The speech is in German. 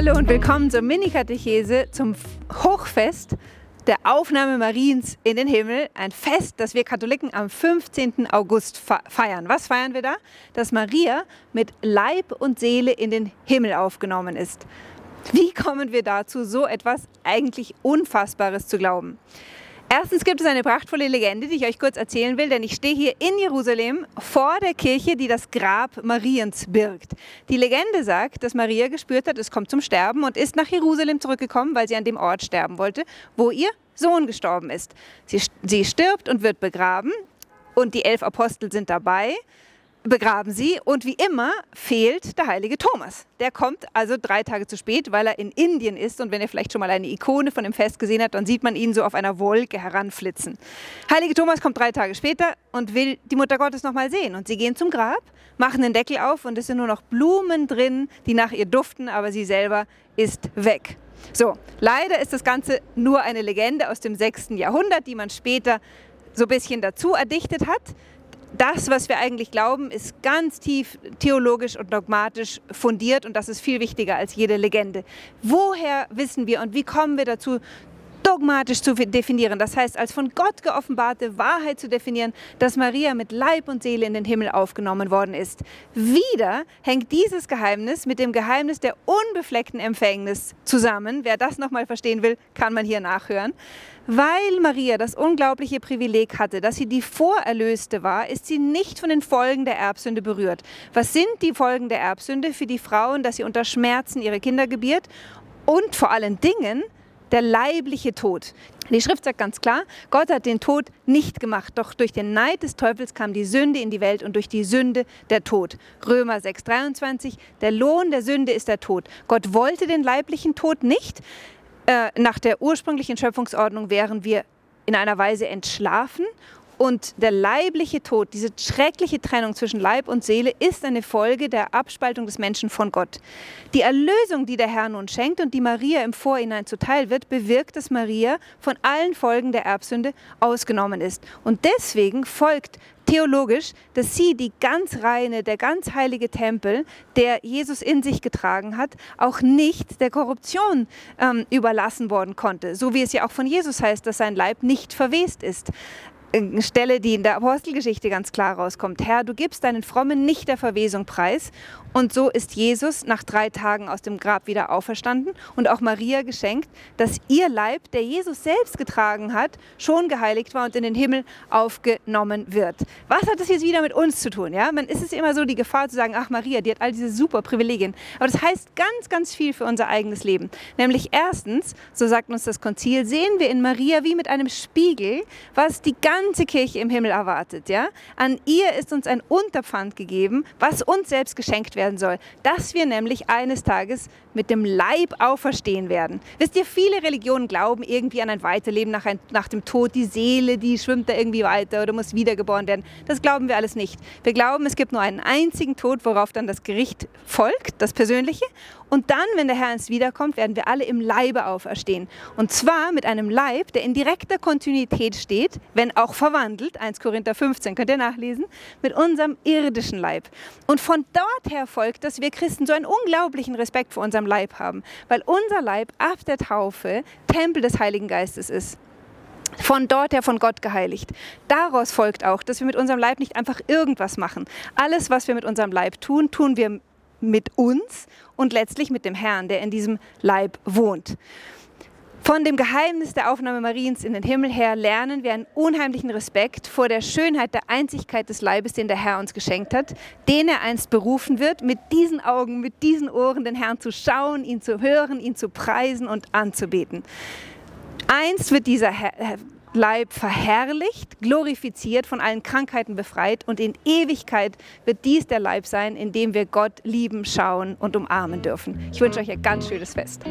Hallo und willkommen zur Mini-Katechese zum Hochfest der Aufnahme Mariens in den Himmel. Ein Fest, das wir Katholiken am 15. August feiern. Was feiern wir da? Dass Maria mit Leib und Seele in den Himmel aufgenommen ist. Wie kommen wir dazu, so etwas eigentlich Unfassbares zu glauben? Erstens gibt es eine prachtvolle Legende, die ich euch kurz erzählen will, denn ich stehe hier in Jerusalem vor der Kirche, die das Grab Mariens birgt. Die Legende sagt, dass Maria gespürt hat, es kommt zum Sterben und ist nach Jerusalem zurückgekommen, weil sie an dem Ort sterben wollte, wo ihr Sohn gestorben ist. Sie, sie stirbt und wird begraben und die elf Apostel sind dabei begraben sie und wie immer fehlt der heilige Thomas. Der kommt also drei Tage zu spät, weil er in Indien ist und wenn ihr vielleicht schon mal eine Ikone von dem Fest gesehen habt, dann sieht man ihn so auf einer Wolke heranflitzen. Heilige Thomas kommt drei Tage später und will die Mutter Gottes noch mal sehen und sie gehen zum Grab, machen den Deckel auf und es sind nur noch Blumen drin, die nach ihr duften, aber sie selber ist weg. So, leider ist das Ganze nur eine Legende aus dem 6. Jahrhundert, die man später so ein bisschen dazu erdichtet hat das, was wir eigentlich glauben, ist ganz tief theologisch und dogmatisch fundiert und das ist viel wichtiger als jede Legende. Woher wissen wir und wie kommen wir dazu, dogmatisch zu definieren, das heißt als von Gott geoffenbarte Wahrheit zu definieren, dass Maria mit Leib und Seele in den Himmel aufgenommen worden ist. Wieder hängt dieses Geheimnis mit dem Geheimnis der unbefleckten Empfängnis zusammen. Wer das nochmal verstehen will, kann man hier nachhören. Weil Maria das unglaubliche Privileg hatte, dass sie die Vorerlöste war, ist sie nicht von den Folgen der Erbsünde berührt. Was sind die Folgen der Erbsünde für die Frauen, dass sie unter Schmerzen ihre Kinder gebiert? Und vor allen Dingen, der leibliche Tod. Die Schrift sagt ganz klar, Gott hat den Tod nicht gemacht, doch durch den Neid des Teufels kam die Sünde in die Welt und durch die Sünde der Tod. Römer 6:23, der Lohn der Sünde ist der Tod. Gott wollte den leiblichen Tod nicht. Äh, nach der ursprünglichen Schöpfungsordnung wären wir in einer Weise entschlafen und der leibliche Tod, diese schreckliche Trennung zwischen Leib und Seele, ist eine Folge der Abspaltung des Menschen von Gott. Die Erlösung, die der Herr nun schenkt und die Maria im Vorhinein zuteil wird, bewirkt, dass Maria von allen Folgen der Erbsünde ausgenommen ist. Und deswegen folgt theologisch, dass sie die ganz reine, der ganz heilige Tempel, der Jesus in sich getragen hat, auch nicht der Korruption ähm, überlassen worden konnte. So wie es ja auch von Jesus heißt, dass sein Leib nicht verwest ist. Stelle, die in der Apostelgeschichte ganz klar rauskommt. Herr, du gibst deinen Frommen nicht der Verwesung preis. Und so ist Jesus nach drei Tagen aus dem Grab wieder auferstanden und auch Maria geschenkt, dass ihr Leib, der Jesus selbst getragen hat, schon geheiligt war und in den Himmel aufgenommen wird. Was hat das jetzt wieder mit uns zu tun? Ja, man ist es immer so die Gefahr zu sagen, ach Maria, die hat all diese super Privilegien. Aber das heißt ganz, ganz viel für unser eigenes Leben. Nämlich erstens, so sagt uns das Konzil, sehen wir in Maria wie mit einem Spiegel, was die ganze ganze Kirche im Himmel erwartet. Ja? An ihr ist uns ein Unterpfand gegeben, was uns selbst geschenkt werden soll, dass wir nämlich eines Tages mit dem Leib auferstehen werden. Wisst ihr, viele Religionen glauben irgendwie an ein Weiterleben nach, ein, nach dem Tod. Die Seele, die schwimmt da irgendwie weiter oder muss wiedergeboren werden. Das glauben wir alles nicht. Wir glauben, es gibt nur einen einzigen Tod, worauf dann das Gericht folgt, das Persönliche. Und dann, wenn der Herr ins Wiederkommt, werden wir alle im Leibe auferstehen. Und zwar mit einem Leib, der in direkter Kontinuität steht, wenn auch verwandelt, 1 Korinther 15, könnt ihr nachlesen, mit unserem irdischen Leib. Und von dort her folgt, dass wir Christen so einen unglaublichen Respekt vor unserem Leib haben, weil unser Leib ab der Taufe Tempel des Heiligen Geistes ist von dort her von Gott geheiligt. Daraus folgt auch, dass wir mit unserem Leib nicht einfach irgendwas machen. Alles, was wir mit unserem Leib tun, tun wir mit uns und letztlich mit dem Herrn, der in diesem Leib wohnt. Von dem Geheimnis der Aufnahme Mariens in den Himmel her lernen wir einen unheimlichen Respekt vor der Schönheit der Einzigkeit des Leibes, den der Herr uns geschenkt hat, den er einst berufen wird, mit diesen Augen, mit diesen Ohren den Herrn zu schauen, ihn zu hören, ihn zu preisen und anzubeten. Einst wird dieser Leib verherrlicht, glorifiziert, von allen Krankheiten befreit und in Ewigkeit wird dies der Leib sein, in dem wir Gott lieben, schauen und umarmen dürfen. Ich wünsche euch ein ganz schönes Fest.